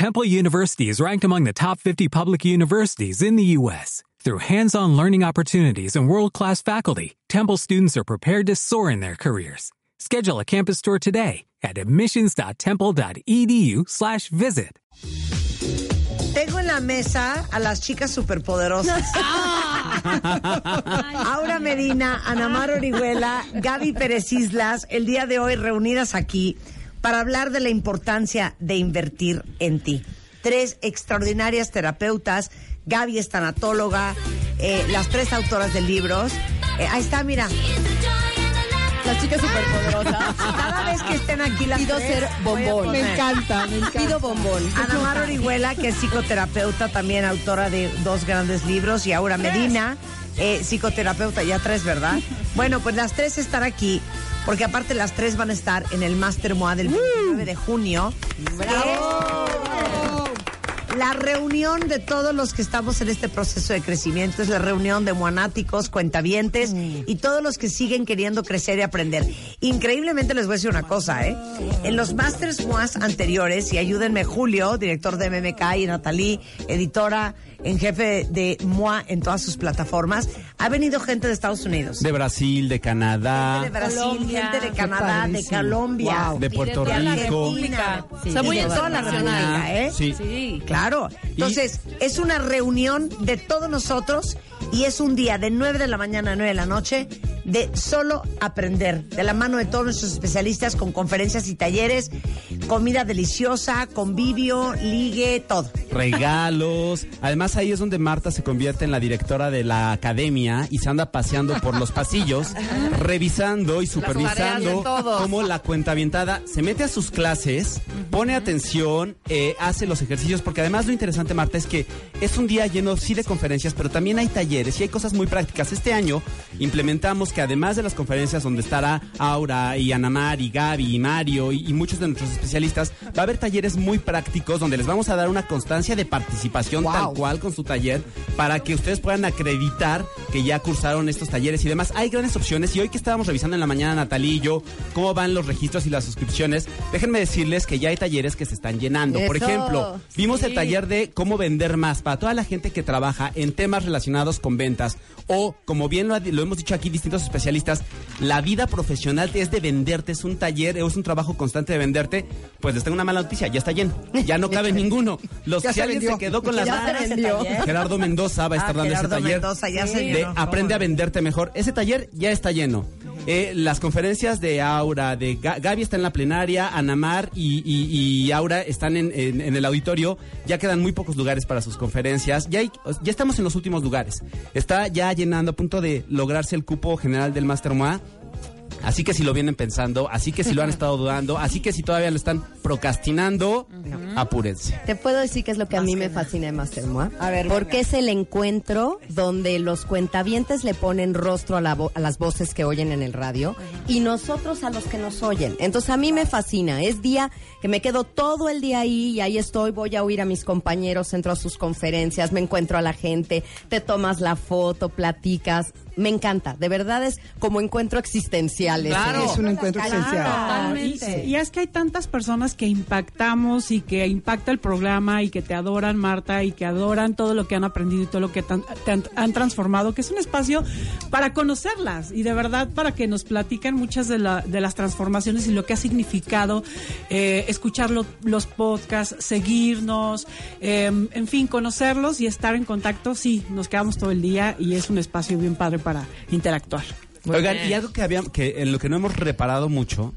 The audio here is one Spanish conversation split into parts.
Temple University is ranked among the top 50 public universities in the U.S. Through hands-on learning opportunities and world-class faculty, Temple students are prepared to soar in their careers. Schedule a campus tour today at admissions.temple.edu/visit. Tengo en la mesa a las chicas superpoderosas. Ah. Aura Medina, Anamar Orihuela, Gaby Pérez Islas, el día de hoy reunidas aquí para hablar de la importancia de invertir en ti. Tres extraordinarias terapeutas, Gaby es tanatóloga, eh, las tres autoras de libros. Eh, ahí está, mira. Las chicas superpoderosas. Cada vez que estén aquí las Pido tres, ser bombón. Me encanta, me encanta. Pido bombón. Anamar Orihuela, que es psicoterapeuta, también autora de dos grandes libros, y Aura Medina, eh, psicoterapeuta, ya tres, ¿verdad? Bueno, pues las tres están aquí, porque aparte las tres van a estar en el Master MOA del 29 de junio. La reunión de todos los que estamos en este proceso de crecimiento es la reunión de moanáticos, cuentavientes y todos los que siguen queriendo crecer y aprender. Increíblemente les voy a decir una cosa, ¿eh? En los Masters MOAs anteriores, y ayúdenme Julio, director de MMK, y Natalí, editora en jefe de MOA en todas sus plataformas, ha venido gente de Estados Unidos. De Brasil, de Canadá, de Brasil, Colombia. gente de Canadá, de. Colombia, Wow. de Puerto de Rico. Argentina, Sí. O sea, muy de toda la internacional. República, ¿eh? Sí. Sí. Claro. Entonces, es una reunión de todos nosotros y es un día de 9 de la mañana a 9 de la noche de solo aprender, de la mano de todos nuestros especialistas con conferencias y talleres, comida deliciosa, convivio, ligue, todo. regalos. Además ahí es donde Marta se convierte en la directora de la academia y se anda paseando por los pasillos, revisando y supervisando cómo la cuenta avientada se mete a sus clases, pone atención, eh, hace los ejercicios, porque además lo interesante, Marta, es que es un día lleno sí de conferencias, pero también hay talleres y hay cosas muy prácticas. Este año implementamos que además de las conferencias donde estará Aura y Anamar y Gaby y Mario y, y muchos de nuestros especialistas, va a haber talleres muy prácticos donde les vamos a dar una constancia de participación Wow. tal cual con su taller para que ustedes puedan acreditar que ya cursaron estos talleres y demás. Hay grandes opciones y hoy que estábamos revisando en la mañana Natalie y yo cómo van los registros y las suscripciones, déjenme decirles que ya hay talleres que se están llenando. Por ejemplo, vimos el taller de cómo vender más para toda la gente que trabaja en temas relacionados con ventas o como bien lo hemos dicho aquí distintos especialistas, la vida profesional es de venderte, es un taller, es un trabajo constante de venderte. Pues les tengo una mala noticia, ya está lleno, ya no cabe ninguno. Los Ya si se alguien vendió. se quedó con las ganas. Gerardo Mendoza va a estar Ah, dando ese taller Mendoza, ya se de aprende a venderte mejor. Ese taller ya está lleno. Eh, las conferencias de Aura, de Ga- Gaby está en la plenaria, Anamar y, y- Aura están en el auditorio. Ya quedan muy pocos lugares para sus conferencias. Ya, hay- ya estamos en los últimos lugares. Está ya llenando a punto de lograrse el cupo general del Master MOA. Así que si lo vienen pensando, así que si lo han estado dudando, así que si todavía lo están procrastinando, apúrense. Te puedo decir que es lo que a mí me fascina de Master Moa. A ver, Porque venga. es el encuentro donde los cuentavientes le ponen rostro a, la vo- a las voces que oyen en el radio y nosotros a los que nos oyen. Entonces a mí me fascina. Es día que me quedo todo el día ahí y ahí estoy. Voy a oír a mis compañeros, entro a sus conferencias, me encuentro a la gente, te tomas la foto, platicas. Me encanta. De verdad es como encuentro existencial. ese. Claro. Es un encuentro esencial. Totalmente. Y, y es que hay tantas personas que impactamos y que impacta el programa y que te adoran, Marta, y que adoran todo lo que han aprendido y todo lo que tan- te han, han transformado, que es un espacio para conocerlas y de verdad para que nos platiquen muchas de, la- de las transformaciones y lo que ha significado eh, escuchar lo- los podcasts, seguirnos, eh, en fin, conocerlos y estar en contacto. Sí, nos quedamos todo el día y es un espacio bien padre para interactuar. Oigan, y algo que habían, que en lo que no hemos reparado mucho,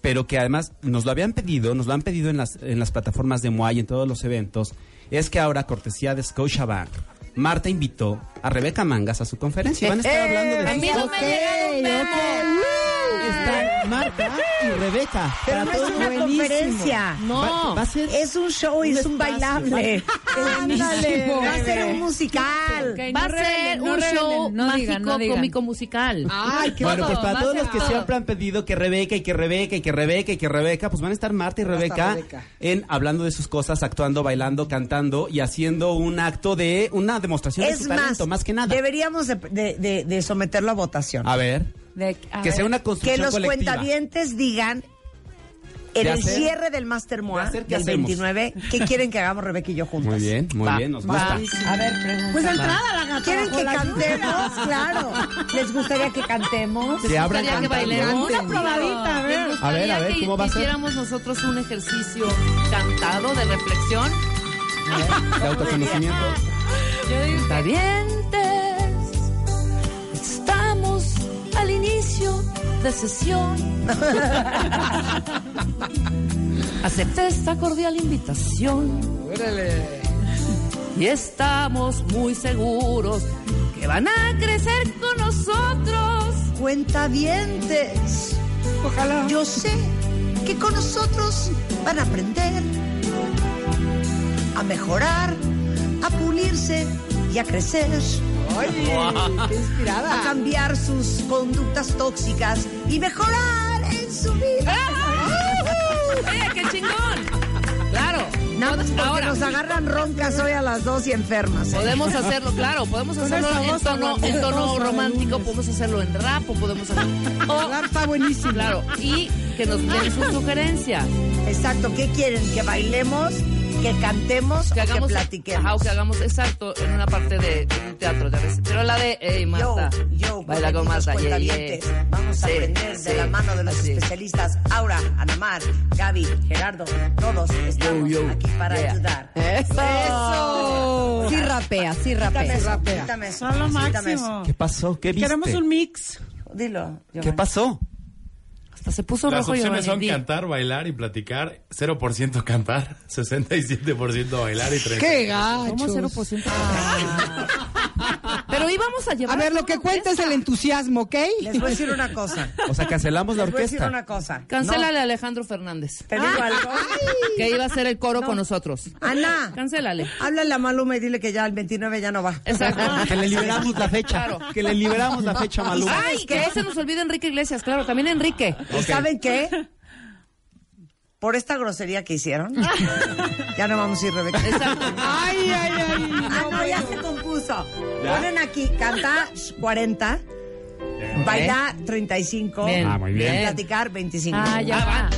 pero que además nos lo habían pedido, nos lo han pedido en las, en las plataformas de Moai en todos los eventos, es que ahora, cortesía de Scotiabank, Marta invitó a Rebeca Mangas a su conferencia. Van a estar hablando de a Están Marta y Rebeca. Pero no es una Buenísimo. conferencia. Va, va a ser Es un show y es un bailable. Ándale. Va a ser un musical. Va a ser un show mágico, cómico, musical. Ay, qué Bueno, pues para todos los que todo. siempre han pedido que Rebeca y que Rebeca y que Rebeca y que Rebeca, pues van a estar Marta y Rebeca, Rebeca. en hablando de sus cosas, actuando, bailando, cantando y haciendo un acto de una demostración de Es su más, talento, más que nada. deberíamos de, de- de- de someterlo a votación. A ver, De- que ver. sea una que construcción los colectiva. cuentavientes digan En el hacer- cierre del Master Moa de hacer, ¿qué del hacemos? 29, ¿qué quieren que hagamos Rebeca y yo juntas? Muy bien, muy Va, bien, nos va. gusta. A ver, pregunta. Pues entrada la gata. ¿Quieren que cantemos? Claro. ¿Les gustaría que cantemos? Que abran gustaría que bailemos. Una probadita, a ver. ¿Les A ver, a ver, que ¿cómo va a ser? hiciéramos nosotros un ejercicio cantado de reflexión? De autoconocimiento. Yo digo al inicio de sesión. Acepté esta cordial invitación. Y estamos muy seguros que van a crecer con nosotros. Cuentavientes. Ojalá. Yo sé que con nosotros van a aprender a mejorar, a pulirse y a crecer. Qué inspirada. A cambiar sus conductas tóxicas y mejorar en su vida. ¡Eh, qué chingón! Claro. Nada más porque Ahora, nos agarran roncas hoy a las dos y enfermas. ¿eh? podemos hacerlo, claro, podemos hacerlo en tono, en tono romántico, podemos hacerlo en rap o podemos hacerlo... Rap está buenísimo. Claro, y que nos den sus sugerencias. Exacto, ¿qué quieren? ¿Que bailemos? ¿Que cantemos? Que o hagamos, que platiquemos? ajá, o que hagamos, exacto, en una parte de, de un teatro, ves. Pero la de, hey, Marta, Yo, yo, baila con Marta, yeah, yeah. Vamos a Sí, aprender de sí, la mano de los así. especialistas Aura, Anamar, Gaby, Gerardo. Todos estamos Yo, yo, aquí para yeah. ayudar. ¡Eso! Sí rapea, sí Quítame rapea. eso, quítame eso, Son lo quítame eso. máximo. ¿Qué pasó? ¿Qué viste? Queremos un mix. Dilo. ¿Qué Giovanni. pasó? Hasta se puso Las rojo opciones son cantar, bailar y platicar. 0% cantar, 67% bailar y 30%. ¡Qué gacho! ¿Cómo 0%? Pero íbamos a llevar... A ver, lo que cuenta es el entusiasmo, ¿ok? Les voy a decir una cosa. O sea, cancelamos la Les voy a decir orquesta. una cosa. Cancélale a Alejandro Fernández, Te digo algo. que iba a hacer el coro con nosotros. Ana, Cancélale. háblale a Maluma y dile que ya el 29 ya no va. Exacto. Que le liberamos la fecha. Claro. Que le liberamos la fecha, Maluma. Ay, que se nos olvide Enrique Iglesias, claro, también Enrique. ¿Y saben qué? Por esta grosería que hicieron, ya no vamos a ir, Rebeca. Exacto. Ay, ay, ay. Ah, no, ya se compuso. Ponen aquí, canta 40, baila 35, Bien. Ah, muy bien. platicar 25. Ah, ya va.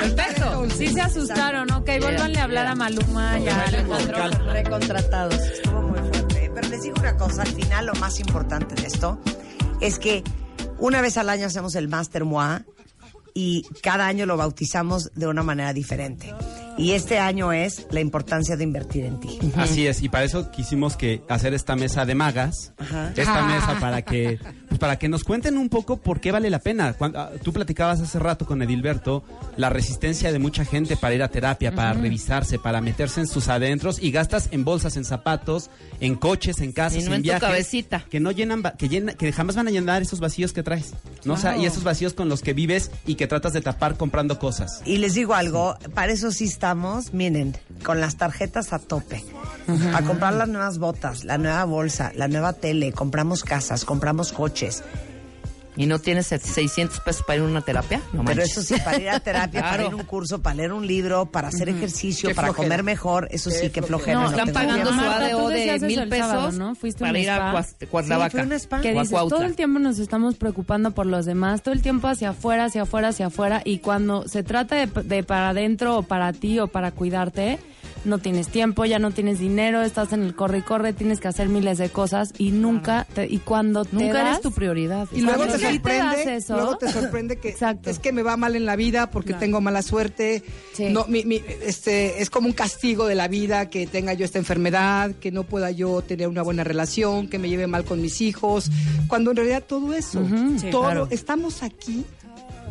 Perfecto. Sí se asustaron, ok. Vuélvanle a hablar a Maluma y a Alejandro. Recontratados. Estuvo muy fuerte. Pero les digo una cosa, al final lo más importante de esto es que una vez al año hacemos el Master Moi y cada año lo bautizamos de una manera diferente. Y este año es la importancia de invertir en ti. Así es, y para eso quisimos que hacer esta mesa de magas, Ajá. esta mesa para que pues para que nos cuenten un poco por qué vale la pena. Cuando, ah, tú platicabas hace rato con Edilberto la resistencia de mucha gente para ir a terapia, para revisarse, para meterse en sus adentros y gastas en bolsas, en zapatos, en coches, en casas, Y no en en tu viajes, cabecita. que no llenan, va- que llena- que jamás van a llenar esos vacíos que traes, ¿no? O sea, y esos vacíos con los que vives y que tratas de tapar comprando cosas. Y les digo algo, para eso sí estamos, miren, con las tarjetas a tope. A comprar las nuevas botas, la nueva bolsa, la nueva tele, compramos casas, compramos coches. ¿Y no tienes 600 pesos para ir a una terapia? No Pero eso sí, para ir a terapia, para ir a un curso, para leer un libro, para hacer ejercicio, Qué para flojera. comer mejor, eso sí, que flojera. No, no están pagando su ADO de mil sábado, pesos ¿no? Fuiste a un para ir a spa. Sí, Cuernavaca. fue un spa. Que dices, todo el tiempo nos estamos preocupando por los demás, todo el tiempo hacia afuera, hacia afuera, hacia afuera, y cuando se trata de, de para adentro o para ti o para cuidarte, no tienes tiempo, ya no tienes dinero, estás en el corre y corre, tienes que hacer miles de cosas y nunca, te- y cuando te Nunca das, eres tu prioridad. Y luego te sorprende, eso. luego te sorprende que Exacto. es que me va mal en la vida porque tengo mala suerte. Sí. No, mi- mi- este, es como un castigo de la vida que tenga yo esta enfermedad, que no pueda yo tener una buena relación, que me lleve mal con mis hijos, cuando en realidad todo eso, Sí, todo, claro. estamos aquí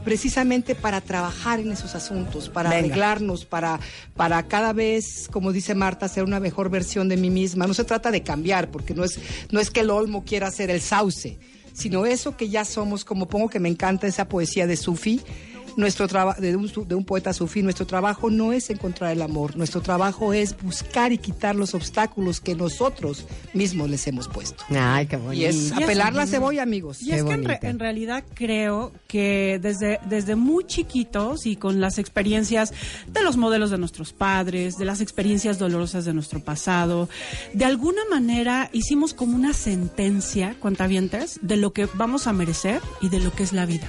precisamente para trabajar en esos asuntos, para Venga. arreglarnos, para, para cada vez, como dice Marta, ser una mejor versión de mí misma. No se trata de cambiar, porque no es, no es que el olmo quiera ser el sauce, sino eso que ya somos, como pongo que me encanta esa poesía de Sufi, nuestro trabajo de de un poeta sufí, nuestro trabajo no es encontrar el amor, nuestro trabajo es buscar y quitar los obstáculos que nosotros mismos les hemos puesto. Ay, qué bonito. Y es a pelar la cebolla, amigos. Qué Qué es que en, re- en realidad creo que desde, desde muy chiquitos y con las experiencias de los modelos de nuestros padres, de las experiencias dolorosas de nuestro pasado, de alguna manera hicimos como una sentencia, cuentavientes, de lo que vamos a merecer y de lo que es la vida.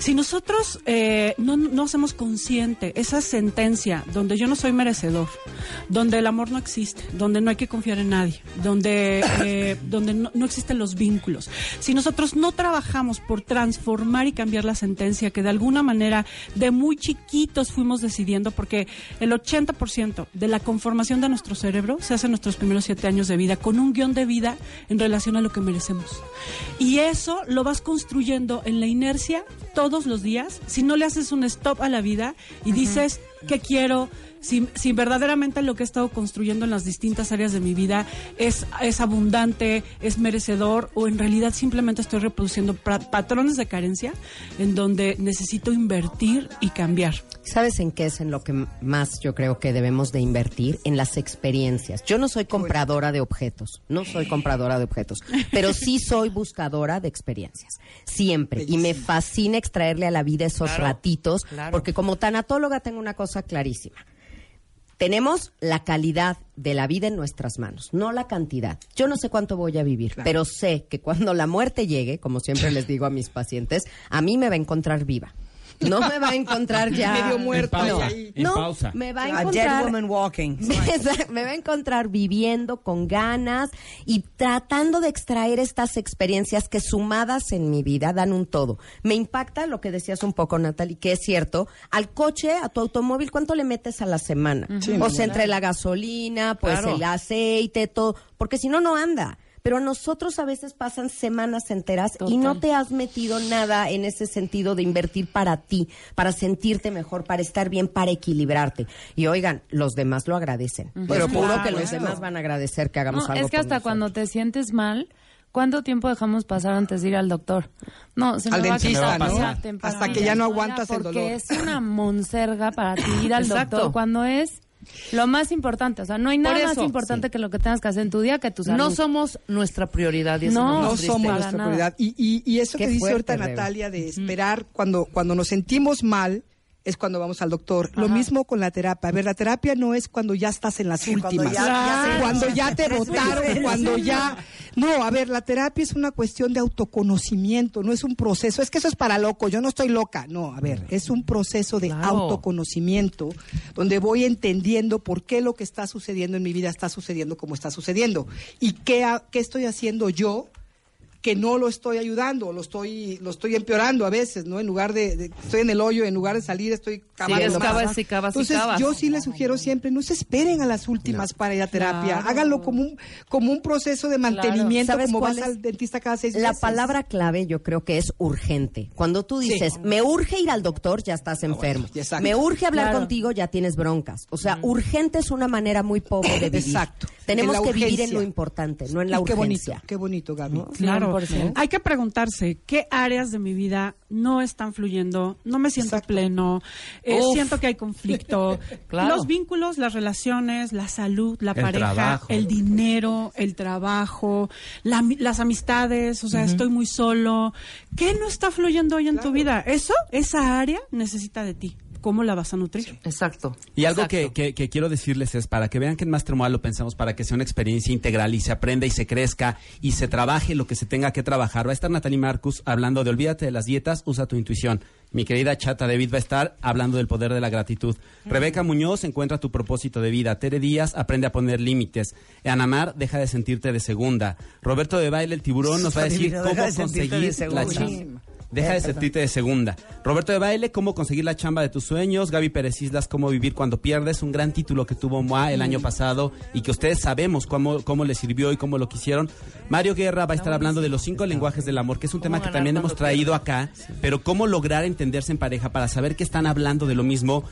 Si nosotros eh, no, no hacemos consciente esa sentencia donde yo no soy merecedor, donde el amor no existe, donde no hay que confiar en nadie, donde, eh, donde no, no existen los vínculos, si nosotros no trabajamos por transformar y cambiar la sentencia que de alguna manera de muy chiquitos fuimos decidiendo, porque el 80% de la conformación de nuestro cerebro se hace en nuestros primeros siete años de vida, con un guion de vida en relación a lo que merecemos. Y eso lo vas construyendo en la inercia todos los días, si no le haces un stop a la vida y dices, ¿qué quiero? Si, si verdaderamente lo que he estado construyendo en las distintas áreas de mi vida es, es abundante, es merecedor o en realidad simplemente estoy reproduciendo patrones de carencia en donde necesito invertir y cambiar. ¿Sabes en qué es en lo que más yo creo que debemos de invertir? En las experiencias. Yo no soy compradora de objetos, no soy compradora de objetos, pero sí soy buscadora de experiencias, siempre. Y me fascina extraerle a la vida esos Claro, ratitos, claro. porque como tanatóloga tengo una cosa clarísima. Tenemos la calidad de la vida en nuestras manos, no la cantidad. Yo no sé cuánto voy a vivir, pero sé que cuando la muerte llegue, como siempre les digo a mis pacientes, a mí me va a encontrar viva. No me va a encontrar ya Medio muerta No, ahí. En no, pausa. me va a A dead encontrar woman walking. Me va a encontrar viviendo con ganas y tratando de extraer estas experiencias que sumadas en mi vida dan un todo. Me impacta lo que decías un poco, Natalie, que es cierto. Al coche, a tu automóvil, ¿cuánto le metes a la semana? o sea, entre la gasolina, pues Claro. el aceite, todo. Porque si no, no anda. Pero a nosotros a veces pasan semanas enteras y no te has metido nada en ese sentido de invertir para ti, para sentirte mejor, para estar bien, para equilibrarte. Y oigan, los demás lo agradecen. Pero claro. que los demás van a agradecer que hagamos No, algo es que hasta cuando te sientes mal, ¿cuánto tiempo dejamos pasar antes de ir al doctor? No, se Al me va a dentista, quitar ¿no? la temporada. Hasta que ya no aguantas el Porque dolor. es una monserga para ti ir al Exacto. doctor cuando es lo más importante. O sea, no hay nada más importante que lo que tengas que hacer en tu día que tu salud. No somos nuestra prioridad y eso No, no somos nuestra nada. prioridad. Y, y, y eso Qué que dice fuerte, ahorita Rebe. Natalia de esperar cuando, cuando nos sentimos mal es cuando vamos al doctor. Lo mismo con la terapia. A ver, la terapia no es cuando ya estás en las últimas. ya- ya se- cuando ya te votaron, cuando ya... No, a ver, la terapia es una cuestión de autoconocimiento, no es un proceso. Es que eso es para loco, yo no estoy loca. No, a ver, es un proceso de Claro. autoconocimiento donde voy entendiendo por qué lo que está sucediendo en mi vida está sucediendo como está sucediendo y qué, qué estoy haciendo yo que no lo estoy ayudando, lo estoy, lo estoy empeorando a veces, ¿no? En lugar de, de- estoy en el hoyo, en lugar de salir estoy cavando Sigues, más. cavas y cavas y Entonces, cavas. yo sí les sugiero siempre, no se esperen a las últimas para ir a terapia, háganlo como un, como un proceso de mantenimiento, ¿Sabes como vas es? al dentista cada seis La meses. palabra clave yo creo que es urgente. Cuando tú dices, me urge ir al doctor, ya estás enfermo. exacto. me urge hablar Claro. contigo, ya tienes broncas. O sea, urgente es una manera muy pobre de vivir. Exacto. Tenemos En la que vivir en lo importante, no en la Y qué urgencia. bonito, qué bonito, Gaby. Claro. 100%. Hay que preguntarse qué áreas de mi vida no están fluyendo, no me siento Exacto. pleno, eh, siento que hay conflicto. Claro. Los vínculos, las relaciones, la salud, la El pareja, trabajo. el dinero, el trabajo, la- las amistades, o sea, estoy muy solo. ¿Qué no está fluyendo hoy en tu vida? Eso, esa área necesita de ti. ¿Cómo la vas a nutrir? Exacto. Y algo que, Exacto. que- que quiero decirles es, para que vean que en Master Moa lo pensamos para que sea una experiencia integral y se aprenda y se crezca y se trabaje lo que se tenga que trabajar. Va a estar Natalie Marcus hablando de olvídate de las dietas, usa tu intuición. Mi querida chata David va a estar hablando del poder de la gratitud. Rebeca Muñoz encuentra tu propósito de vida. Tere Díaz aprende a poner límites. Anamar deja de sentirte de segunda. Roberto de Baile, el tiburón, nos va a decir cómo de conseguir de la chamba. Deja de sentirte de segunda. Roberto de Baile, cómo conseguir la chamba de tus sueños. Gaby Pérez Islas, cómo vivir cuando pierdes. Un gran título que tuvo MOA el año pasado y que ustedes sabemos cómo, cómo le sirvió y cómo lo quisieron. Mario Guerra va a estar hablando de los cinco lenguajes del amor, que es un tema que también hemos traído acá, pero cómo lograr entenderse en pareja para saber que están hablando de lo mismo.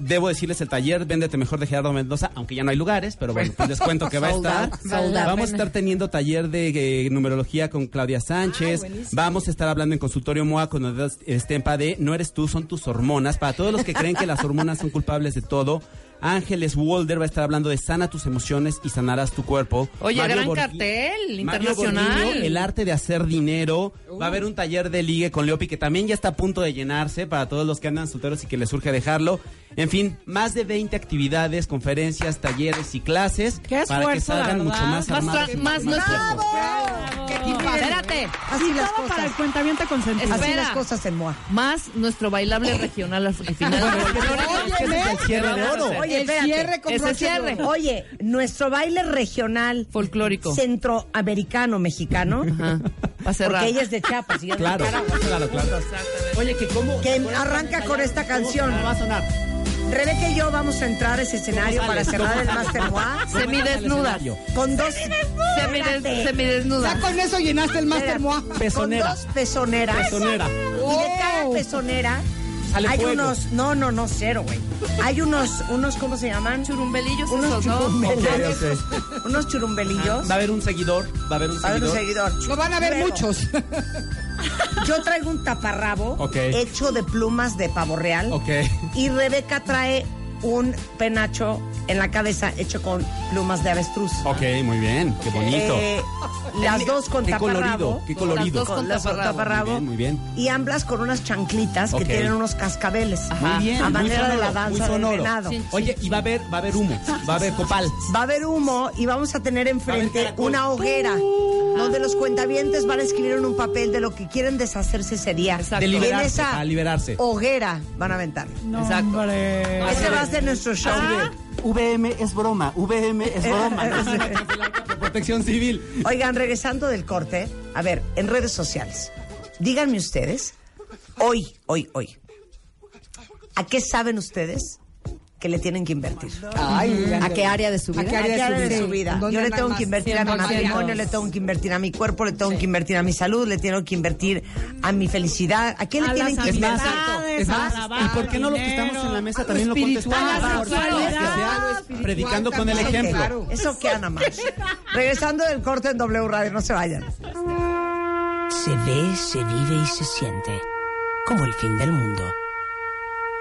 Debo decirles el taller Véndete Mejor de Gerardo Mendoza, aunque ya no hay lugares, pero bueno, pues les cuento que va a estar. Vamos a estar teniendo taller de eh, numerología con Claudia Sánchez. Vamos a estar hablando en consultorio MOA con Estempa de No eres tú, son tus hormonas. Para todos los que creen que las hormonas son culpables de todo, Ángeles Walder va a estar hablando de sana tus emociones y sanarás tu cuerpo. Oye, Mario gran Borghi- cartel Mario internacional. Borghini, el arte de hacer dinero. Va a haber un taller de ligue con Leopi que también ya está a punto de llenarse para todos los que andan solteros y que les surge dejarlo. En fin, más de 20 actividades, conferencias, talleres y clases Qué para que esfuerzo, la salgan mucho verdad. más Más, armados. tra- y más nuestro. Espérate. Así las todo para el cosas. cuentaviente consentido. Así las cosas en MOA. Más nuestro bailable regional al final. Es que ese es el cierre de oro. Oye, El espérate. cierre con Ese cierre. Oye, nuestro baile regional Folclórico. centroamericano mexicano, Ajá. Va a cerrar. porque ella es de Chiapas y yo de Claro, claro, claro. Oye, que cómo... Que arranca con esta canción. ¿Cómo va a sonar? Rebeca y yo vamos a entrar a ese escenario para cerrar el Master MOA Semidesnuda. con dos Semides- Semidesnuda. Ya con eso llenaste el Master. Moa. con Pezonera. dos pezoneras. Pezonera. Y de cada pezonera Sale hay fuego. unos, no, no, no, cero, güey. Hay unos, unos, ¿cómo se llaman? Churumbelillos Unos esos, ¿no? churumbelillos. Unos churumbelillos. Va a haber un seguidor, va a haber un Va a haber un seguidor. seguidor. Lo van a ver muchos. Yo traigo un taparrabo hecho de plumas de pavo real. Ok. Y Rebeca trae un penacho en la cabeza hecho con plumas de avestruz. Ok, muy bien, qué bonito. Eh, las dos con qué taparrabo. colorido, qué colorido. Las dos con las con taparrabo. taparrabo. Muy bien, muy bien. Y ambas con unas chanclitas Ok. que tienen unos cascabeles. Muy bien, A muy manera de la sonoro, muy danza del sonoro. venado. Sí. Oye, y va a haber, va a haber humo, va a haber copal. Va a haber humo y vamos a tener enfrente caracol. una hoguera donde los cuentavientes van a escribir en un papel de lo que quieren deshacerse ese día. Exacto. De Y en liberarse, esa para liberarse. hoguera van a aventar. No, Exacto. hombre. Ese va a ser nuestro show. VM es broma, VM es broma. De Protección civil. Oigan, regresando del corte, a ver, en redes sociales, díganme ustedes, hoy, hoy, hoy, ¿a qué saben ustedes que le tienen que invertir? Ay, ¿A qué área de su ¿A vida? ¿A qué área de de su vida? Yo le tengo que invertir a mi 100%. matrimonio, le tengo que invertir a mi cuerpo, le tengo que invertir a mi salud, le tengo que invertir a mi felicidad. ¿A qué le A tienen que Es más, invertir? es más, ¿y por qué no lo que estamos en la mesa también lo contestamos? predicando con el ¿Eso ejemplo. Eso que Ana más. Regresando del corte en W Radio, no se vayan. Se ve, se vive y se siente como el fin del mundo.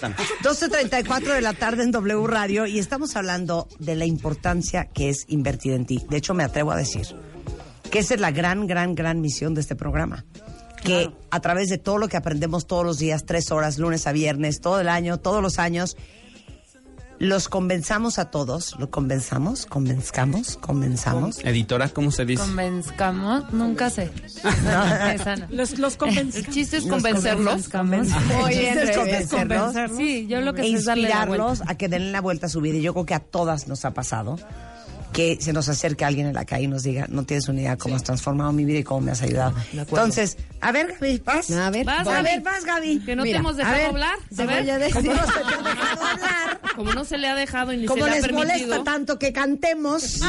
12.34 de la tarde en W Radio y estamos hablando de la importancia que es invertir en ti. De hecho, me atrevo a decir que esa es la gran, gran, gran misión de este programa. Que a través de todo lo que aprendemos todos los días, tres horas, lunes a viernes, todo el año, todos los años, los convenzamos a todos, lo convenzamos, convenzcamos, convenzamos. Editora, ¿cómo se dice? Convenzcamos, nunca sé. Esa no. Los, los convenc- El chiste es Los convencerlos. chiste es convencerlos. Sí, yo lo que e sé es darle la vuelta. inspirarlos a que den la vuelta a su vida. Y yo creo que a todas nos ha pasado que se nos acerque alguien en la calle y nos diga, no tienes una idea cómo has transformado mi vida y cómo me has ayudado. Entonces, a ver, Gaby, vas. A ver, Vas, a Gaby. ver, vas, Gaby. Que no Mira, te hemos a dejado ver, hablar. se A ver, voy a decir. Como no se te ha dejado hablar, como no se le ha dejado y ni como se le ha les molesta tanto que cantemos.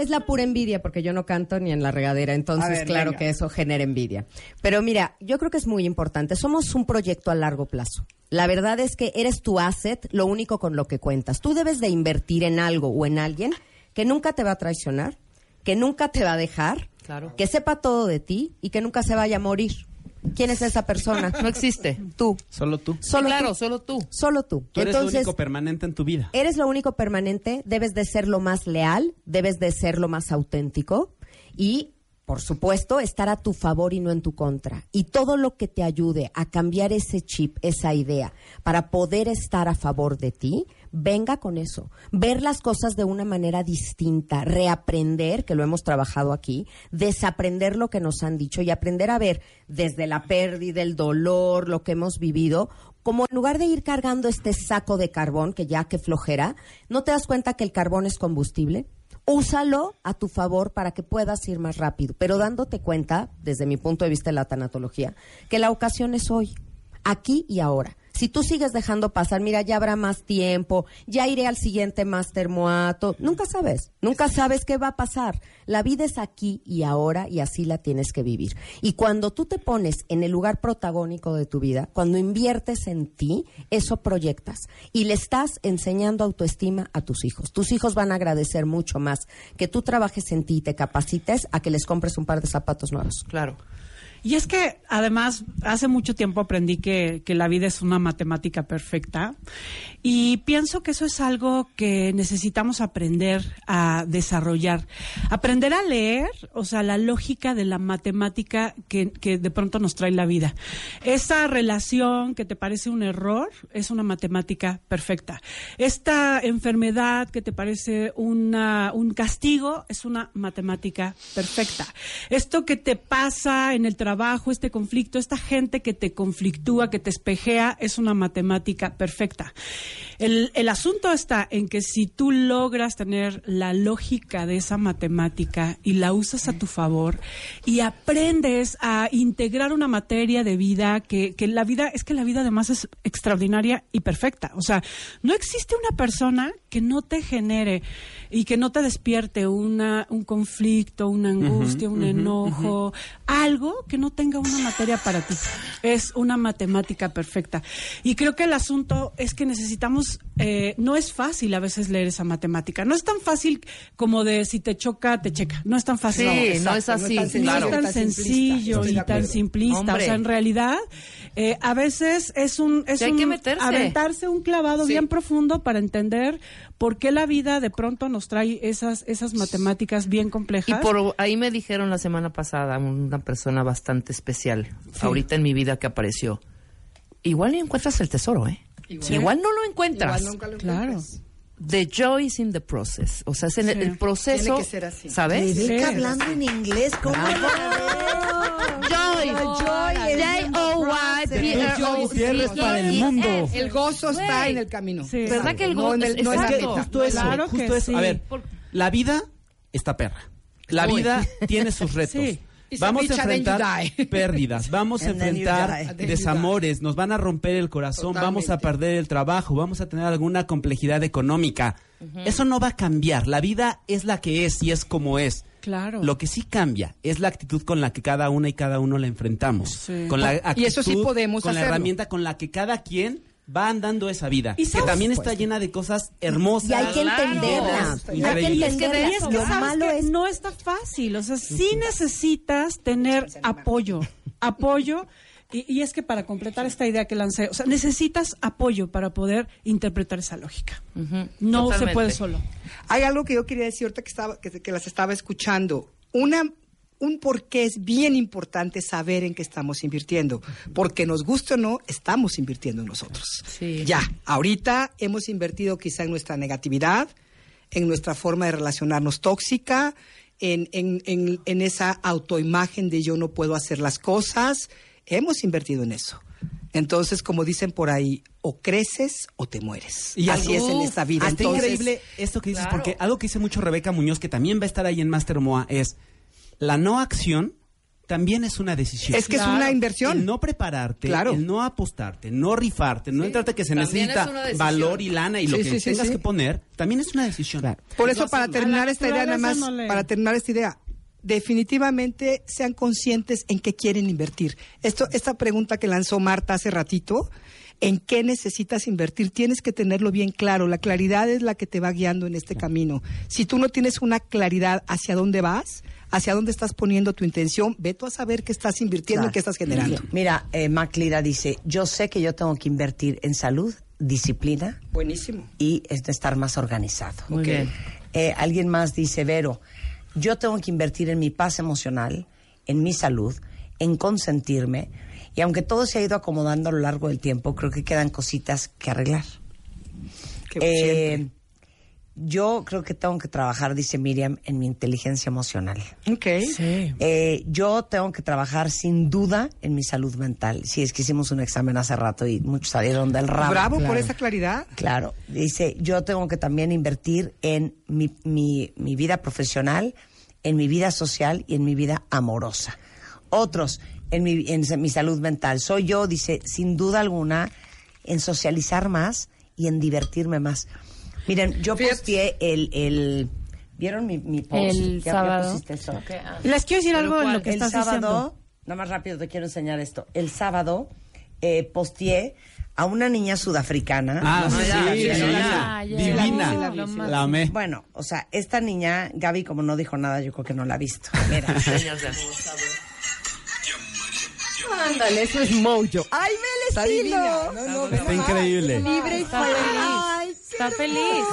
Es la pura envidia porque yo no canto ni en la regadera, entonces A ver, claro venga. que eso genera envidia. Pero mira, yo creo que es muy importante. Somos un proyecto a largo plazo. La verdad es que eres tu asset, lo único con lo que cuentas. Tú debes de invertir en algo o en alguien que nunca te va a traicionar, que nunca te va a dejar, Claro. que sepa todo de ti y que nunca se vaya a morir. ¿Quién es esa persona? No existe. Tú. Solo tú. Solo claro, tú. solo tú. Solo tú. Tú eres Entonces, lo único permanente en tu vida. eres lo único permanente, debes de ser lo más leal, debes de ser lo más auténtico y, por supuesto, estar a tu favor y no en tu contra. Y todo lo que te ayude a cambiar ese chip, esa idea, para poder estar a favor de ti, venga con eso. Ver las cosas de una manera distinta, reaprender, que lo hemos trabajado aquí, desaprender lo que nos han dicho y aprender a ver desde la pérdida, el dolor, lo que hemos vivido, como en lugar de ir cargando este saco de carbón, que ya que flojera, ¿no te das cuenta que el carbón es combustible? Úsalo a tu favor para que puedas ir más rápido, pero dándote cuenta, desde mi punto de vista de la tanatología, que la ocasión es hoy, aquí y ahora. Si tú sigues dejando pasar, mira, ya habrá más tiempo, ya iré al siguiente máster moato, nunca sabes, nunca sabes qué va a pasar. La vida es aquí y ahora y así la tienes que vivir. Y cuando tú te pones en el lugar protagónico de tu vida, cuando inviertes en ti, eso proyectas y le estás enseñando autoestima a tus hijos. Tus hijos van a agradecer mucho más que tú trabajes en ti y te capacites a que les compres un par de zapatos nuevos. Claro. Y es que además hace mucho tiempo aprendí que, que, la vida es una matemática perfecta y pienso que eso es algo que necesitamos aprender a desarrollar. Aprender a leer, o sea, la lógica de la matemática que, que de pronto nos trae la vida. Esa relación que te parece un error es una matemática perfecta. Esta enfermedad que te parece una, un castigo es una matemática perfecta. Esto que te pasa en el trabajo, este conflicto, esta gente que te conflictúa, que te espejea, es una matemática perfecta. El, el, asunto está en que si tú logras tener la lógica de esa matemática y la usas a tu favor y aprendes a integrar una materia de vida que, que la vida, es que la vida además es extraordinaria y perfecta. O sea, no existe una persona que no te genere y que no te despierte una, un conflicto, una angustia, un enojo, algo que no tenga una materia para ti. Es una matemática perfecta. Y creo que el asunto es que necesitamos, eh, no es fácil a veces leer esa matemática. No es tan fácil como de si te choca, te checa. No es tan fácil. Sí, no es así, No es claro. tan sencillo y tan simplista. Hombre. O sea, en realidad, eh, a veces es un, es Sí, hay un que meterse. aventarse un clavado bien profundo para entender por qué la vida de pronto nos trae esas, esas matemáticas bien Y complejas. por ahí me dijeron la semana pasada una persona bastante especial, ahorita en mi vida que apareció. Igual ni encuentras el tesoro, ¿eh? Igual, no lo encuentras. Igual nunca lo Claro. encuentras. The joy is in the process. O sea, es en el, Sí. el proceso. Tiene que ser así. ¿Sabes? Sí. hablando en inglés, ¿cómo? Joy. J-O-Y-P-R-O. Gutiérrez para el mundo. El gozo está en el camino. Sí. ¿Verdad que el gozo no Es justo eso, Claro que sí. A ver, la vida está perra. La vida tiene sus retos. Vamos a enfrentar pérdidas, vamos a enfrentar desamores, nos van a romper el corazón, vamos a perder el trabajo, vamos a tener alguna complejidad económica. Eso no va a cambiar. La vida es la que es y es como es. Claro. Lo que sí cambia es la actitud con la que cada una y cada uno la enfrentamos. Sí. Con la Y actitud, eso sí podemos con la herramienta con la que cada quien va andando esa vida. ¿Y que también está llena de cosas hermosas. Y hay que entenderla. Y hay que es que, entenderla. y es que Lo sabes malo que es no está fácil. O sea, sí necesitas tener apoyo. Apoyo. Y, y es que para completar esta idea que lancé, o sea, necesitas apoyo para poder interpretar esa lógica. No se puede solo. Hay algo que yo quería decir ahorita que, estaba, que, que las estaba escuchando. Una, un por qué es bien importante saber en qué estamos invirtiendo. Porque nos guste o no, estamos invirtiendo en nosotros. Sí. Ya, ahorita hemos invertido quizá en nuestra negatividad, en nuestra forma de relacionarnos tóxica, en, en, en, en esa autoimagen de yo no puedo hacer las cosas. Hemos invertido en eso. Entonces, como dicen por ahí, o creces o te mueres. Y así es en esta vida. Entonces, increíble esto que dices, Claro. porque algo que dice mucho Rebeca Muñoz, que también va a estar ahí en Master MOA, es la no acción también es una decisión. Es que es una inversión. El no prepararte, Claro. el no apostarte, no rifarte, no entrarte que se También necesita valor y lana y lo que sí, tengas sí. que poner, también es una decisión. Por eso, para terminar esta idea, nada más, naturaleza no le- para terminar esta idea, definitivamente sean conscientes en qué quieren invertir. Esto, esta pregunta que lanzó Marta hace ratito, ¿en qué necesitas invertir? Tienes que tenerlo bien claro. La claridad es la que te va guiando en este camino. Si tú no tienes una claridad hacia dónde vas, hacia dónde estás poniendo tu intención, ve tú a saber qué estás invirtiendo Claro. y qué estás generando. Mira, eh, Mac Lira dice, yo sé que yo tengo que invertir en salud, disciplina Buenísimo. y es de estar más organizado. Muy bien. Eh, alguien más dice, Vero, yo tengo que invertir en mi paz emocional, en mi salud, en consentirme, y aunque todo se ha ido acomodando a lo largo del tiempo, creo que quedan cositas que arreglar. Que Eh. Yo creo que tengo que trabajar, dice Miriam, en mi inteligencia emocional. Ok. Eh, yo tengo que trabajar sin duda en mi salud mental. Sí, es que hicimos un examen hace rato y muchos salieron del ramo. Bravo por esa claridad. Claro, dice, yo tengo que también invertir en mi, mi, mi vida profesional, en mi vida social y en mi vida amorosa. Otros, en mi, en mi salud mental. Soy yo, dice, sin duda alguna, en socializar más y en divertirme más. Miren, yo posteé el, el ¿vieron mi, mi post? El ¿Ya- ya sábado. pusiste eso? Les quiero decir algo en lo que el estás sábado, diciendo. nada más rápido te quiero enseñar esto. El sábado eh, posteé a una niña sudafricana. Ah, No sé sí, sí. Ah, divina. Sí, la vi. La amé. Bueno, o sea, esta niña, Gaby, como no dijo nada, yo creo que no la ha visto. Mira. Ándale, eso es mojo. ¡Ay, ve el estilo! Está increíble. Libre y Está feliz. Está feliz.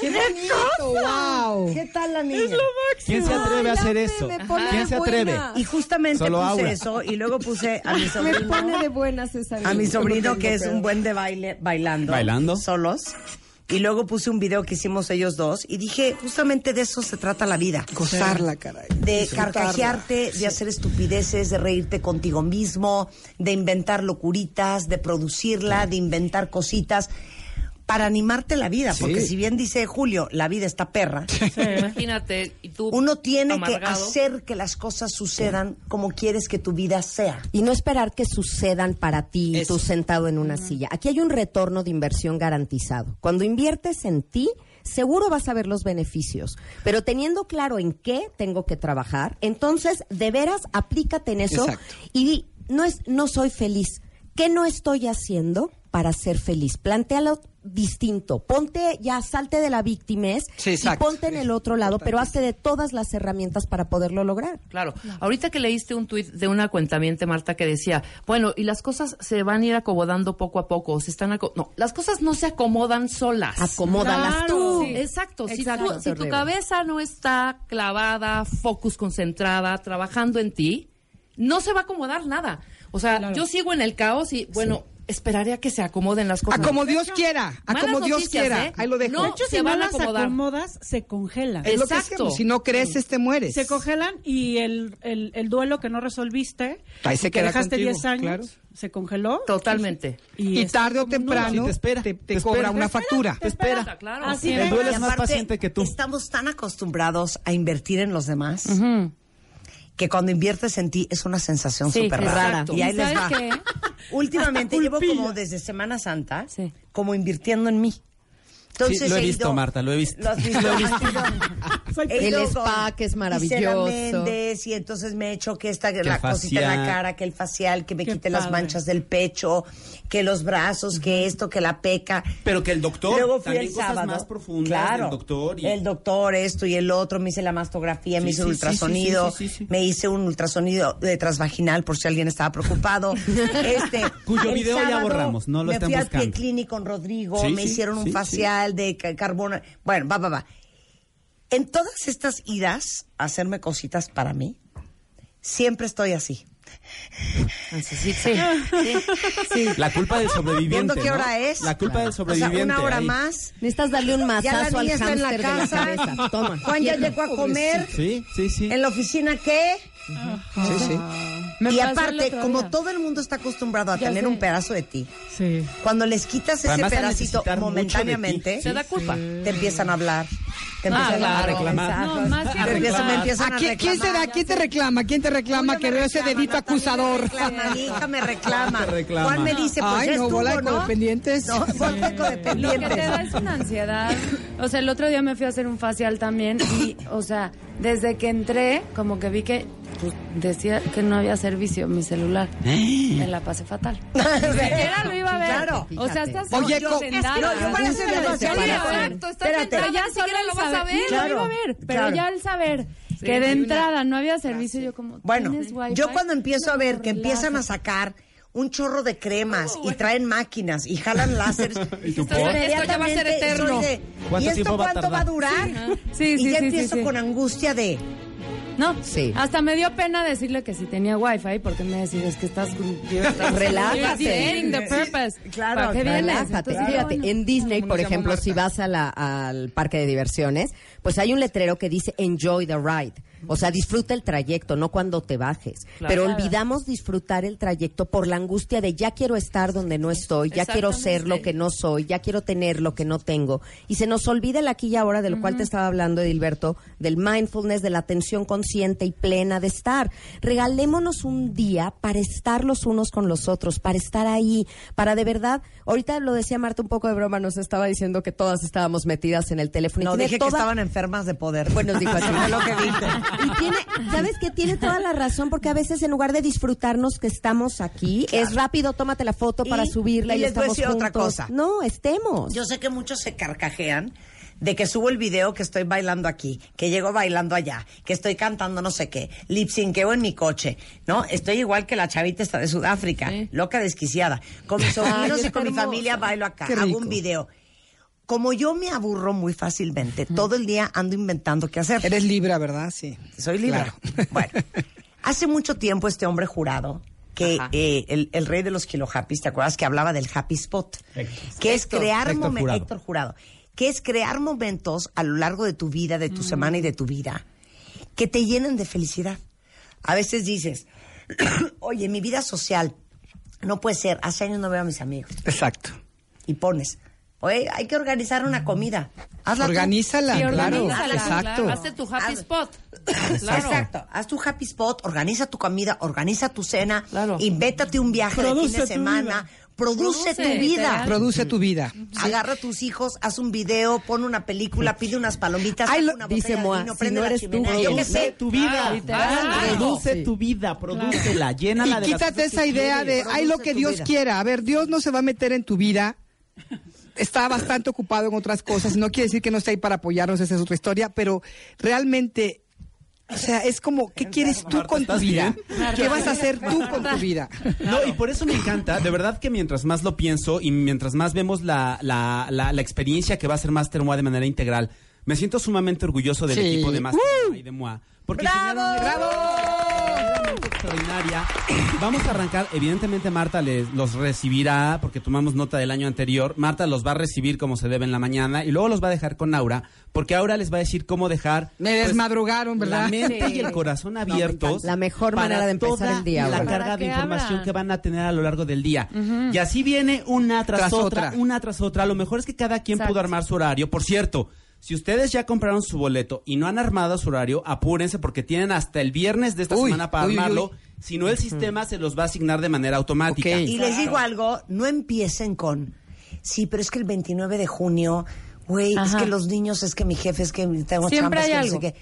¡Qué bonito! ¡Wow! ¿Qué tal la niña? ¿Quién se atreve a hacer eso? ¿Quién se atreve? Y justamente Solo puse Aura. eso y luego puse a mi Me sobrino. pone de buenas esa a mi niña. sobrino No que es un buen de baile bailando. ¿Bailando? Solos. Y luego puse un video que hicimos ellos dos y dije, justamente de eso se trata la vida. Gozarla, caray. De Disfrutarla. carcajearte, de hacer estupideces, de reírte contigo mismo, de inventar locuritas, de producirla, de inventar cositas para animarte la vida. Porque si bien dice Julio, la vida está perra, Imagínate, y tú. uno tiene que hacer que las cosas sucedan como quieres que tu vida sea. Y no esperar que sucedan para ti, tú sentado en una silla. Aquí hay un retorno de inversión garantizado. Cuando inviertes en ti, seguro vas a ver los beneficios. Pero teniendo claro en qué tengo que trabajar, entonces de veras aplícate en eso Exacto. y di, no es, no soy feliz. ¿Qué no estoy haciendo para ser feliz? Plantéalo distinto. Ponte, ya salte de la víctima Sí, y exacto. ponte en el otro lado, pero hazte de todas las herramientas para poderlo lograr. Claro. Ahorita que leíste un tuit de una cuentamiente, Marta, que decía, bueno, y las cosas se van a ir acomodando poco a poco, se están no, las cosas no se acomodan solas. Acomódalas Claro. tú. Sí. Exacto. Si, Exacto. tú- si tu cabeza no está clavada, focus concentrada, trabajando en ti, no se va a acomodar nada. O sea, yo sigo en el caos y, bueno, esperaré a que se acomoden las A cosas. como Dios quiera, a Malas como Dios noticias, quiera. ¿eh? Ahí lo dejo. No, De hecho, se si van no a las acomodar. acomodas, se congelan. Es lo que. Si no creces, te mueres. Se congelan y el, el, el duelo que no resolviste, Ahí se que dejaste contigo, 10 años, claro. se congeló. Totalmente. Y tarde o temprano te espera, te, te cobra espera. una factura. Te espera. Claro. Así El de- duelo Y es más paciente que tú. Estamos tan acostumbrados a invertir en los demás que cuando inviertes en ti es una sensación súper sí, rara. Y ahí ¿Y les va. qué? Últimamente llevo como desde Semana Santa Sí. como invirtiendo en mí. Entonces Sí, lo he he visto, ido- Marta, lo he visto. Lo has visto. Lo he visto. El ido spa, que es maravilloso. Méndez, y entonces me he hecho que esta Que la el cosita en la facial. cara, que el facial, que me Qué quite las padre. manchas del pecho, que los brazos, que esto, que la peca. Pero que el doctor, Luego fui también el cosas sábado. más profundas Claro. del doctor. Y... El doctor, esto y el otro, me hice la mastografía, me Sí, hice un sí, sí, ultrasonido, sí, sí, sí, sí. me hice un ultrasonido de transvaginal por si alguien estaba preocupado. este, Cuyo el video ya borramos, no lo Me fui al pie clínico con Rodrigo, Sí, me sí, hicieron un sí, facial de ca- carbono. Bueno, va, va, va. En todas estas idas a hacerme cositas para mí, siempre estoy así. Sí, sí. Sí. La culpa del sobreviviente. ¿Viendo qué ¿no? hora es? La culpa del O sea, sobreviviente. una hora ahí. más. Necesitas darle un Ya mazazo la al niña está en la la casa. cabeza. Toma. Juan ya llegó a comer. Sí, sí, sí. ¿En la oficina qué? Sí, sí. Me y aparte, como todo el mundo está acostumbrado a Ya tener sé. un pedazo de ti, Sí. cuando les quitas ese Además, pedacito momentáneamente. Se da culpa. te empiezan a hablar, te Ah, empiezan claro. a reclamar. No, más Te que empiezan, me reclamar. empiezan ¿A a quién, quién reclamar. será? ¿Quién te reclama? ¿Quién te reclama que veo ese dedito Natalia acusador? Me reclama, mi hija me reclama. Reclama. Juan me dice, pues Ay, no, estuvo, bola de ¿no? codependientes. No, bola de Lo codependientes. que te da es una ansiedad. O sea, el otro día me fui a hacer un facial también y, o sea, desde que entré, como que vi que pues, decía que no había servicio mi celular. Me la pasé fatal. Ni siquiera lo iba a ver. Claro. O sea, estás Oye, yo sentada. No, yo Búsqueda de. Exacto, estás Espérate. sentada, Pero ya solo lo vas a saber, ver. sí, lo Claro, iba a ver, pero claro. ya el saber que de entrada no había servicio, yo como, Bueno, yo cuando empiezo a ver que empiezan a sacar un chorro de cremas y traen máquinas y jalan láseres, ¿Y tú Esto- ya va a ser eterno. soy de, ¿Cuánto ¿Y esto tiempo va a cuánto va a, durar? Sí, y sí, ya sí, empiezo sí, sí. con angustia de, No, Sí. hasta me dio pena decirle que si tenía wifi porque me decía, es que estás... Relájate. The purpose. Claro, ¿Para qué vienes? Relájate. Entonces, Fíjate, bueno. en Disney, ¿Cómo por ejemplo, Marta? si vas a la- al parque de diversiones, pues hay un letrero que dice Enjoy the ride. O sea, disfruta el trayecto, no cuando te bajes. Claro. Pero olvidamos disfrutar el trayecto por la angustia de ya quiero estar donde no estoy, ya quiero ser lo que no soy, ya quiero tener lo que no tengo. Y se nos olvida el aquí y ahora, de lo cual te estaba hablando, Edilberto, del mindfulness, de la atención consciente y plena de estar. Regalémonos un día para estar los unos con los otros, para estar ahí, para de verdad. Ahorita lo decía Marta un poco de broma, nos estaba diciendo que todas estábamos metidas en el teléfono. y No, tiene dije que toda- estaban enfermas de poder. Bueno, dijo así. Fue lo que dije. Y tiene, ¿sabes que Tiene toda la razón, porque a veces en lugar de disfrutarnos que estamos aquí, es rápido, tómate la foto para Y- subirla y, y les voy a otra cosa. No, estemos. Yo sé que muchos se carcajean de que subo el video que estoy bailando aquí, que llego bailando allá, que estoy cantando no sé qué, lip synceo en mi coche, ¿no? Estoy igual que la chavita esta de Sudáfrica, loca desquiciada. Con mis sobrinos y con mi está familia bailo acá, Qué hago un video. Como yo me aburro muy fácilmente, todo el día ando inventando qué hacer. Eres Libra, ¿verdad? Sí. Soy libre. Claro. Bueno, hace mucho tiempo este hombre jurado, que eh, el, el rey de los kilo happy, ¿te acuerdas que hablaba del happy spot? Que es crear Héctor momen- Jurado. Héctor Jurado, que es crear momentos a lo largo de tu vida, de tu semana y de tu vida, que te llenen de felicidad. A veces dices, oye, mi vida social no puede ser, hace años no veo a mis amigos. Exacto. Y pones, oye, hay que organizar una comida. Hazla. Organízala, Sí, claro. organízala, Exacto. Hazte tu happy Haz- spot. Claro. Exacto. Haz tu happy spot, organiza tu comida, organiza tu cena, Claro. invéntate un viaje de fin Produce de semana, produce, Produce, tu vida. literal. Produce tu vida. Agarra a tus hijos, haz un video, pon una película, pide unas palomitas, Ay, lo- una dice de Moa, vino, si prende no la eres tú, chimenea, yo qué produce sé. tu vida, produce Sí. tu vida, prodúcela, Y llénala de las quítate cosas esa que idea de, quieres. ay, lo Produce que Dios vida. quiera. A ver, Dios no se va a meter en tu vida. Está bastante ocupado en otras cosas. No quiere decir que no esté ahí para apoyarnos, esa es otra historia, pero realmente, o sea, es como, ¿qué quieres tú con tu ¿estás vida? bien? ¿Qué vas a hacer tú con tu vida? No, y por eso me encanta, de verdad que mientras más lo pienso y mientras más vemos la, la, la, la experiencia que va a ser Master MOA de manera integral, me siento sumamente orgulloso del Sí. equipo de Master MOA y de MOA. Porque ¡Bravo! enseñaron verdaderamente extraordinaria. Vamos a arrancar, evidentemente Marta les, los recibirá, porque tomamos nota del año anterior. Marta los va a recibir como se debe en la mañana y luego los va a dejar con Aura, porque Aura les va a decir cómo dejar Me pues, desmadrugaron, ¿verdad? la mente Sí. y el corazón abiertos. La mejor para manera de empezar toda el día, La carga de información que van a tener a lo largo del día. Y así viene una tras, Tras otra, otra. una tras otra. Lo mejor es que cada quien Exacto. pudo armar su horario. Por cierto, si ustedes ya compraron su boleto y no han armado su horario, apúrense porque tienen hasta el viernes de esta Uy, semana para uy, armarlo. Si no, el sistema se los va a asignar de manera automática. Y les digo algo, no empiecen con, sí, pero es que el 29 de junio, güey, es que los niños, es que mi jefe, es que tengo Siempre chambas, hay que no algo. sé qué.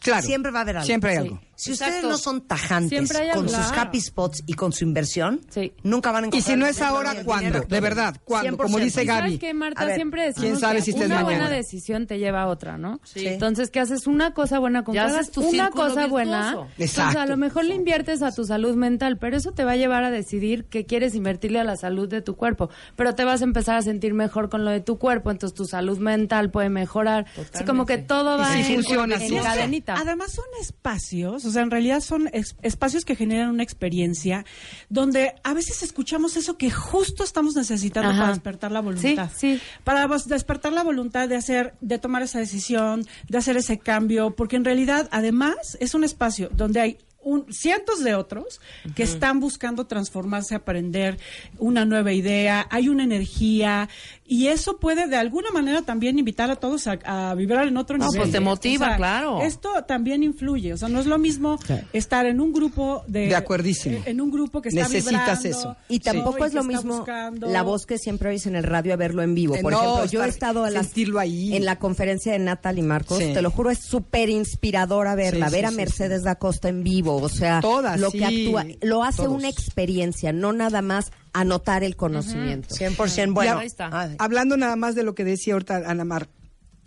Claro. Siempre va a haber algo. Siempre hay Sí. algo. Si ustedes Exacto. no son tajantes con sus happy spots y con su inversión, Sí. nunca van a Y encontrar si no es ahora, ¿cuándo? De verdad, ¿cuándo? Como 100%. dice ¿Y Gaby. ¿Sabes qué, Marta? A ver, Siempre decimos ¿quién sabe que si una mañana? buena decisión te lleva a otra, ¿no? Sí. Entonces, que haces una cosa buena con Ya hagas una cosa virtuoso. buena. Exacto. Entonces, a lo mejor le inviertes a tu salud mental, pero eso te va a llevar a decidir que quieres invertirle a la salud de tu cuerpo. Pero te vas a empezar a sentir mejor con lo de tu cuerpo, entonces tu salud mental puede mejorar. Así como que todo va Y sí en, funciona en así. cadenita. Además son espacios, o sea, en realidad son es- espacios que generan una experiencia donde a veces escuchamos eso que justo estamos necesitando Ajá. para despertar la voluntad. Sí, sí. Para despertar la voluntad de hacer, de tomar esa decisión, de hacer ese cambio, porque en realidad además es un espacio donde hay un- cientos de otros que están buscando transformarse, aprender una nueva idea, hay una energía y eso puede de alguna manera también invitar a todos a, a vibrar en otro No, nivel. pues te motiva, claro. Esto también influye, o sea, no es lo mismo estar en un grupo de... De acuerdísimo. En un grupo que está Necesitas vibrando, eso. Y tampoco ¿no? es lo mismo buscando- la voz que siempre oyes en el radio a verlo en vivo. Eh, Por no, ejemplo, yo he estado a la, sentirlo ahí. en la conferencia de Natalie Marcos, Sí. te lo juro, es súper inspiradora verla, Sí, ver sí, a sí, Mercedes da Costa en vivo, o sea, Todas, lo sí, que actúa, lo hace todos. una experiencia, no nada más anotar el conocimiento. 100% bueno. ahí está. Ah, Hablando nada más de lo que decía ahorita Ana Mar,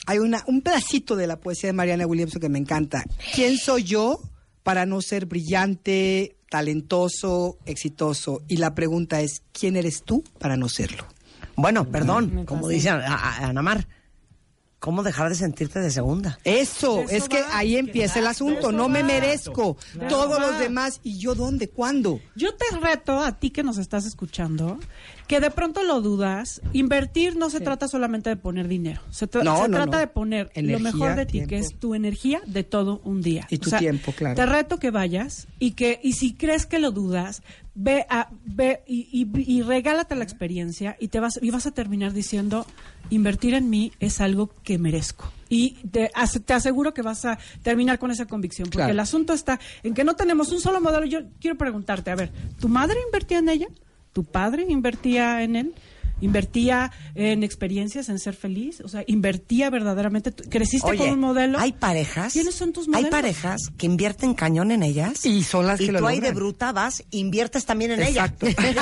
hay una, un pedacito de la poesía de Mariana Williamson que me encanta. ¿Quién soy yo para no ser brillante, talentoso, exitoso? Y la pregunta es, ¿quién eres tú para no serlo? Bueno, perdón, como fascina. dice Ana Mar, ¿cómo dejar de sentirte de segunda? Eso, Eso es que va, ahí empieza el asunto. No me va. merezco. Claro. Todos los demás. ¿Y yo dónde? ¿Cuándo? Yo te reto a ti que nos estás escuchando que de pronto lo dudas, invertir no se trata solamente de poner dinero, se, tra- No, se no, trata no. de poner lo mejor de ti, que es tu energía de todo un día. Y tu tiempo, claro. Te reto que vayas y que y si crees que lo dudas, ve a ve y, y- y regálate la experiencia y te vas y vas a terminar diciendo invertir en mí es algo que merezco. Y te, te aseguro que vas a terminar con esa convicción, porque Claro. el asunto está en que no tenemos un solo modelo. Yo quiero preguntarte, a ver, ¿tu madre invertía en ella? ¿Tu padre invertía en él? ¿Invertía en experiencias, en ser feliz? O sea, ¿invertía verdaderamente? ¿Tú- ¿Creciste Oye, con un modelo? hay parejas. ¿Quiénes son tus Hay modelos? parejas que invierten cañón en ellas. Y son las y que lo tú ahí de bruta vas, inviertes también en Exacto. ella.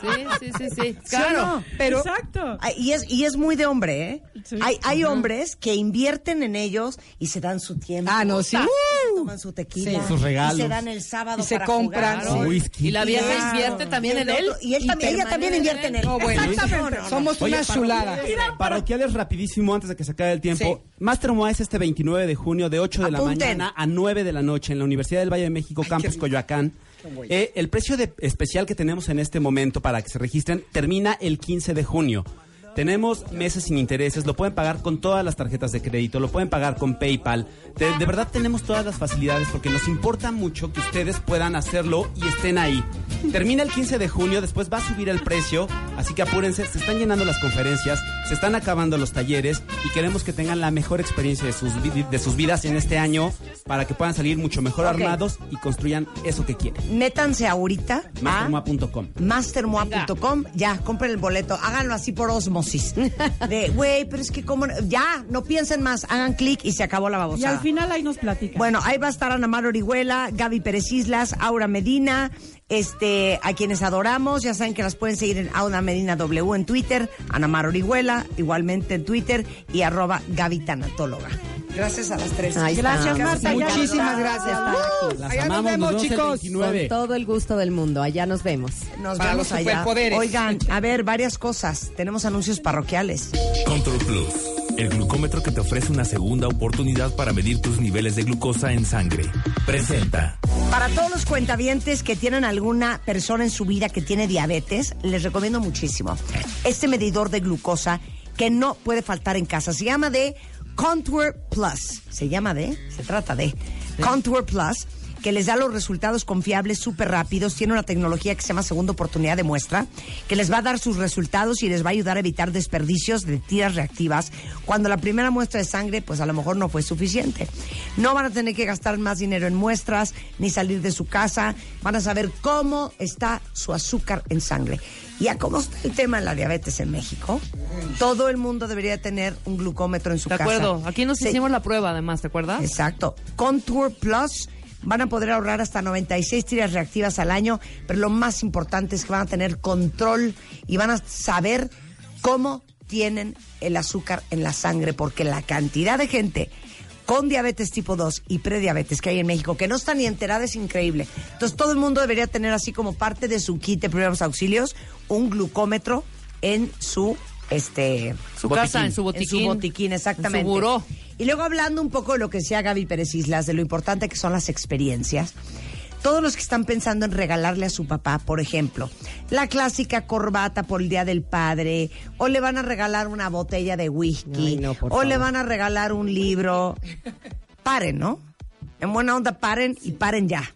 Sí, sí, sí, sí. ¿Sí o Claro. no? Pero- Exacto. Y es, y es muy de hombre, ¿eh? Sí. Hay, hay hombres que invierten en ellos y se dan su tiempo. Ah, no, sí. ¡Uh! Toman su tequila. Sí. Sus regalos. Y se dan el sábado Y se para compran. jugar. Su whisky. Y la vieja Claro. invierte también Y en él. Y, él también, ella también invierte en él. No, bueno. Exactamente. No, no, no. Somos Oye, una chulada. Parroquiales rapidísimo antes de que se acabe el tiempo. Master MOA es este 29 de junio de 8 de la mañana a 9 de la noche en la Universidad del Valle de México, Campus Coyoacán. Eh, el precio de, especial que tenemos en este momento para que se registren termina el 15 de junio. Tenemos meses sin intereses, lo pueden pagar con todas las tarjetas de crédito, lo pueden pagar con PayPal. De, de verdad tenemos todas las facilidades porque nos importa mucho que ustedes puedan hacerlo y estén ahí. Termina el 15 de junio, después va a subir el precio, así que apúrense, se están llenando las conferencias, se están acabando los talleres y queremos que tengan la mejor experiencia de sus, de sus vidas en este año para que puedan salir mucho mejor armados y construyan eso que quieren. Métanse ahorita a Mastermoa.com. mastermoa.com, ya, compren el boleto, háganlo así por De, güey, pero es que como, ya, no piensen más, hagan clic y se acabó la Y babosada. al final ahí nos platica. Bueno, ahí va a estar Ana Mar Orihuela, Gaby Pérez Islas, Aura Medina, este, a quienes adoramos. Ya saben que las pueden seguir en Aura Medina W en Twitter, Ana Mar Orihuela, igualmente en Twitter, y arroba Gaby Tanatóloga. Gracias a las tres. Ahí Gracias, estamos. Marta, Muchísimas está. gracias. Las Allá nos amamos, vemos, nos vemos el chicos. 29. Con todo el gusto del mundo. Allá nos vemos. Nos Para vemos los allá. superpoderes. Oigan, a ver, varias cosas. Tenemos anuncios parroquiales. Control Plus, el glucómetro que te ofrece una segunda oportunidad para medir tus niveles de glucosa en sangre. Presenta. Para todos los cuentavientes que tienen alguna persona en su vida que tiene diabetes, les recomiendo muchísimo este medidor de glucosa que no puede faltar en casa. Se llama de Contour Plus. Se llama de, se trata de Contour Plus que les da los resultados confiables súper rápidos. Tiene una tecnología que se llama segunda oportunidad de muestra, que les va a dar sus resultados y les va a ayudar a evitar desperdicios de tiras reactivas cuando la primera muestra de sangre, pues a lo mejor no fue suficiente. No van a tener que gastar más dinero en muestras ni salir de su casa. Van a saber cómo está su azúcar en sangre. Y a cómo está el tema de la diabetes en México, todo el mundo debería tener un glucómetro en su De casa. acuerdo. Aquí nos hicimos la prueba, además, ¿te acuerdas? Exacto. Contour Plus van a poder ahorrar hasta 96 tiras reactivas al año, pero lo más importante es que van a tener control y van a saber cómo tienen el azúcar en la sangre, porque la cantidad de gente con diabetes tipo 2 y prediabetes que hay en México, que no está ni enterada, es increíble. Entonces todo el mundo debería tener así como parte de su kit de primeros auxilios un glucómetro en su este Su casa, en su botiquín. en su botiquín, exactamente. En su buró. Y luego hablando un poco de lo que decía Gaby Pérez Islas, de lo importante que son las experiencias. Todos los que están pensando en regalarle a su papá, por ejemplo, la clásica corbata por el Día del Padre, o le van a regalar una botella de whisky, Ay, no, por o le van a regalar un libro. Paren, ¿no? En buena onda, paren y paren ya.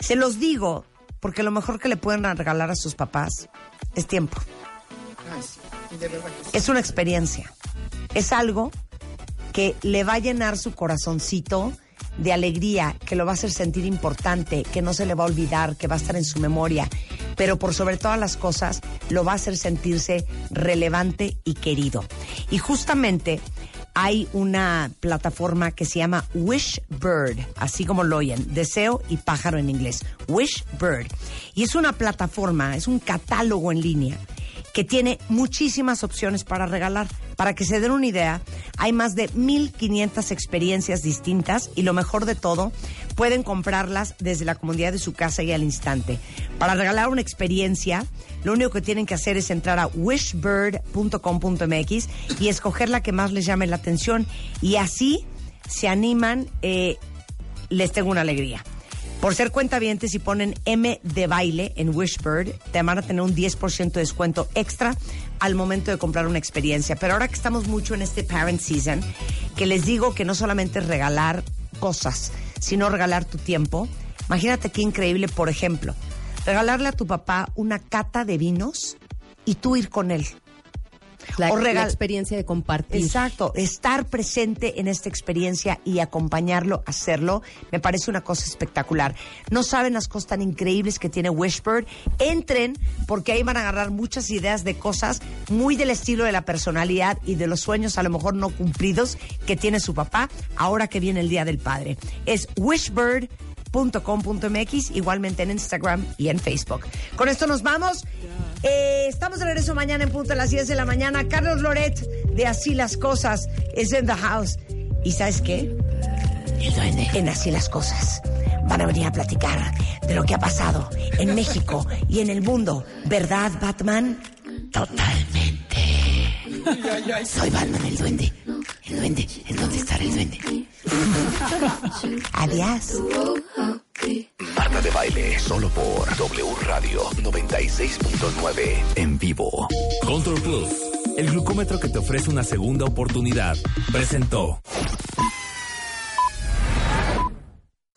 Se los digo porque lo mejor que le pueden regalar a sus papás es tiempo. Es una experiencia. Es algo que le va a llenar su corazoncito de alegría, que lo va a hacer sentir importante, que no se le va a olvidar, que va a estar en su memoria, pero por sobre todas las cosas lo va a hacer sentirse relevante y querido. Y justamente hay una plataforma que se llama Wishbird, así como lo oyen, deseo y pájaro en inglés, Wishbird. Y es una plataforma, es un catálogo en línea que tiene muchísimas opciones para regalar. Para que se den una idea, hay más de 1500 experiencias distintas y lo mejor de todo, pueden comprarlas desde la comunidad de su casa y al instante. Para regalar una experiencia, lo único que tienen que hacer es entrar a wishbird.com.mx y escoger la que más les llame la atención y así se animan. eh, les tengo una alegría. Por ser cuentavientes y ponen M de baile en Wishbird, te van a tener un 10% de descuento extra al momento de comprar una experiencia. Pero ahora que estamos mucho en este parent season, que les digo que no solamente es regalar cosas, sino regalar tu tiempo. Imagínate qué increíble, por ejemplo, regalarle a tu papá una cata de vinos y tú ir con él. La, O la experiencia de compartir. Exacto, estar presente en esta experiencia y acompañarlo hacerlo me parece una cosa espectacular. No saben las cosas tan increíbles que tiene Wishbird. Entren porque ahí van a agarrar muchas ideas de cosas muy del estilo de la personalidad y de los sueños a lo mejor no cumplidos que tiene su papá ahora que viene el Día del Padre. Es wishbird.com.mx, igualmente en Instagram y en Facebook. Con esto nos vamos. Eh, estamos de regreso mañana en punto a las 10 de la mañana. Carlos Loret de Así las Cosas es in the house. ¿Y sabes qué? En Así las Cosas van a venir a platicar de lo que ha pasado en México y en el mundo. ¿Verdad, Batman? Totalmente. Soy Batman el duende. El duende. ¿En dónde estará el duende? Adiós. Marta de baile, solo por W Radio 96.9 en vivo. Control Plus, el glucómetro que te ofrece una segunda oportunidad, presentó.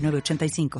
906985.